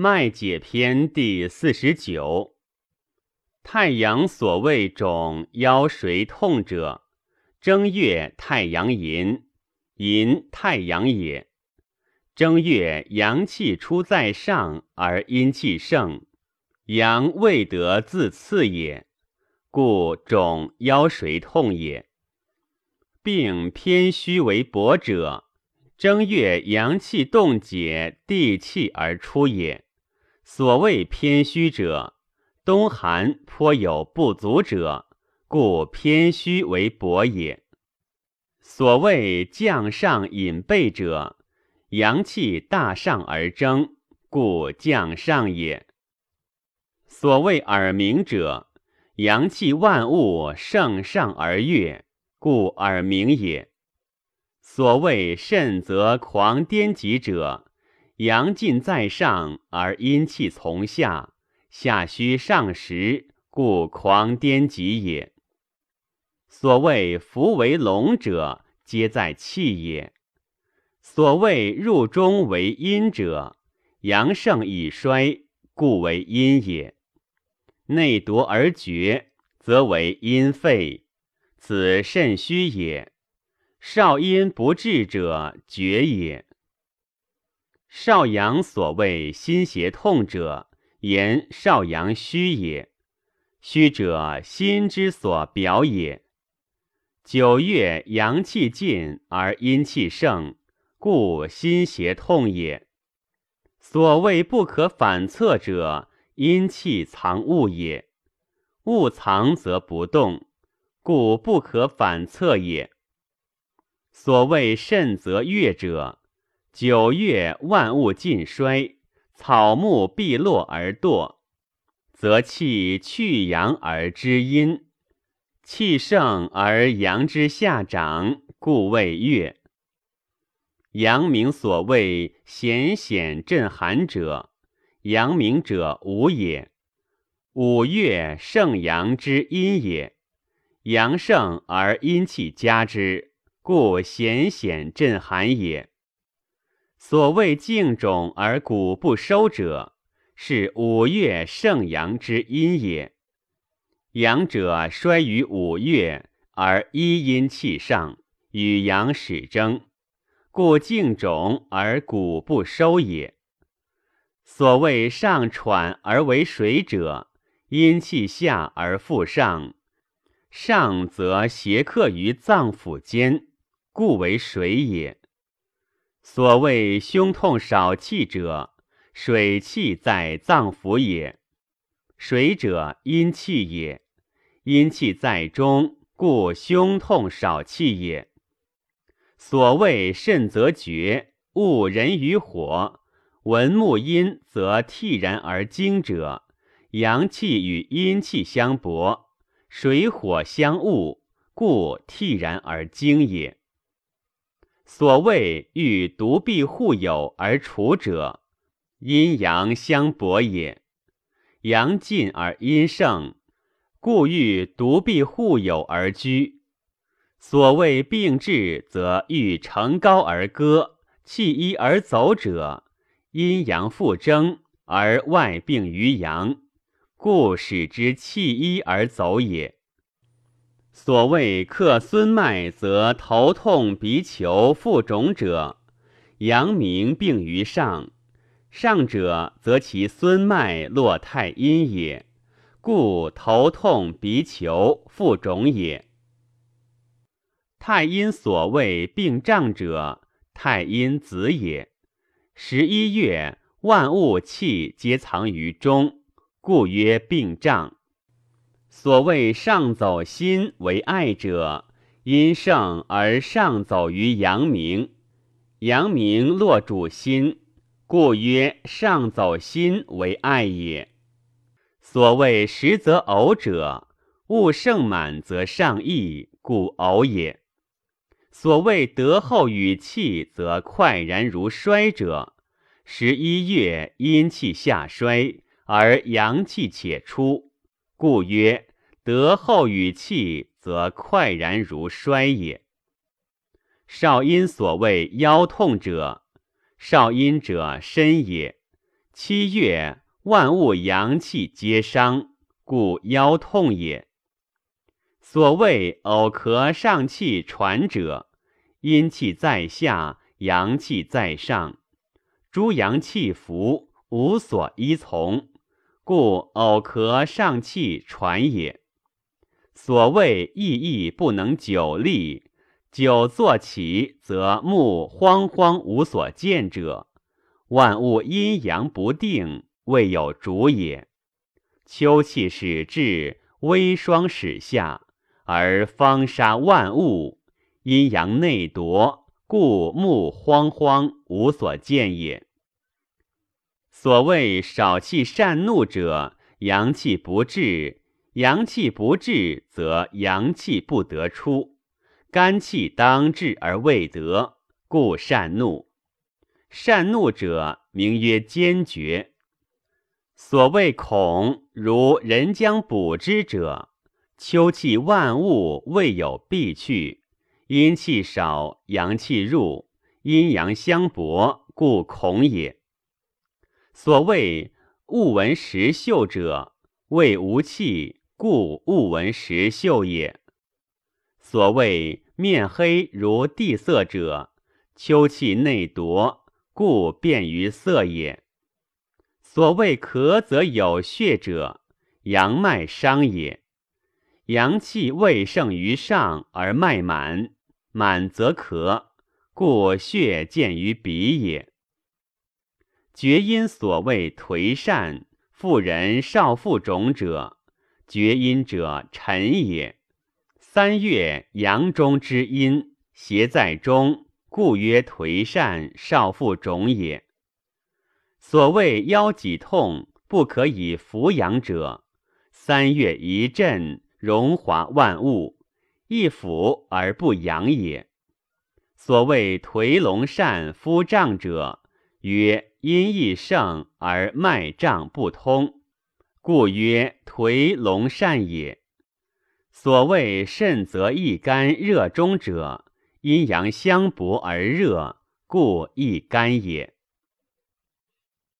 脉解篇第四十九。太阳所谓肿腰髓痛者，正月太阳淫，淫太阳也。正月阳气出在上，而阴气盛，阳未得自次也，故肿腰髓痛也。病偏虚为薄者，正月阳气动解，地气而出也。所谓偏虚者，冬寒颇有不足者，故偏虚为薄也。所谓降上引背者，阳气大上而蒸，故降上也。所谓耳鸣者，阳气万物盛上而悦，故耳鸣也。所谓肾则狂颠疾者。阳尽在上，而阴气从下，下虚上实，故狂颠急也。所谓福为龙者，皆在气也。所谓入中为阴者，阳盛已衰，故为阴也。内夺而绝，则为阴肺，此肾虚也。少阴不治者，绝也。少阳所谓心胁痛者，言少阳虚也。虚者，心之所表也。九月阳气尽而阴气盛，故心胁痛也。所谓不可反侧者，阴气藏物也。物藏则不动，故不可反侧也。所谓肾则月者。九月，万物尽衰，草木必落而堕，则气去阳而知阴，气盛而阳之下长，故谓月。阳明所谓显显震寒者，阳明者无也。五月盛阳之阴也，阳盛而阴气加之，故显显震寒也。所谓静种而骨不收者，是五月盛阳之阴也。阳者衰于五月，而一阴气上，与阳始争，故静种而骨不收也。所谓上喘而为水者，阴气下而复上，上则邪克于脏腑间，故为水也。所谓胸痛少气者，水气在脏腑也；水者阴气也，阴气在中，故胸痛少气也。所谓肾则绝，物人于火，闻木阴则惕然而惊者，阳气与阴气相搏，水火相恶，故惕然而惊也。所谓欲独臂互有而处者，阴阳相搏也。阳尽而阴盛，故欲独臂互有而居。所谓病治，则欲乘高而歌，弃一而走者，阴阳复争而外病于阳，故使之弃一而走也。所谓克孙脉，则头痛、鼻求、腹肿者，阳明病于上，上者则其孙脉络太阴也，故头痛、鼻求、腹肿也。太阴所谓病胀者，太阴子也。十一月，万物气皆藏于中，故曰病胀。所谓上走心为爱者，阴盛而上走于阳明，阳明落主心，故曰上走心为爱也。所谓实则偶者，物盛满则上溢，故偶也。所谓得后与气则快然如衰者，十一月阴气下衰而阳气且出。故曰：得后与气，则快然如衰也。少阴所谓腰痛者，少阴者身也，七月，万物阳气皆伤，故腰痛也。所谓偶咳上气喘者，阴气在下，阳气在上，诸阳气浮，无所依从，故偶咳上气喘也。所谓意意不能久立，久坐起则目慌慌无所见者，万物阴阳不定，未有主也。秋气始至，微霜始下。而方杀万物，阴阳内夺，故目慌慌，无所见也。所谓少气善怒者，阳气不至，阳气不至，则阳气不得出，肝气当至而未得，故善怒。善怒者，名曰坚决。所谓恐，如人将补之者。秋气万物未有必去，阴气少，阳气入，阴阳相搏，故恐也。所谓物闻时秀者，谓无气，故物闻时秀也。所谓面黑如地色者，秋气内夺，故变于色也。所谓咳则有血者，阳脉伤也。阳气未盛于上而脉满，满则咳，故血见于鼻也。厥阴所谓颓善，妇人少腹肿者，厥阴者沉也。三月阳中之阴邪在中，故曰颓善少腹肿也。所谓腰脊痛不可以扶阳者，三月一震。荣华万物，一腐而不阳也。所谓颓龙善夫胀者，曰阴亦盛而脉胀不通，故曰颓龙疝也。所谓肾则易肝热中者，阴阳相搏而热，故易肝也。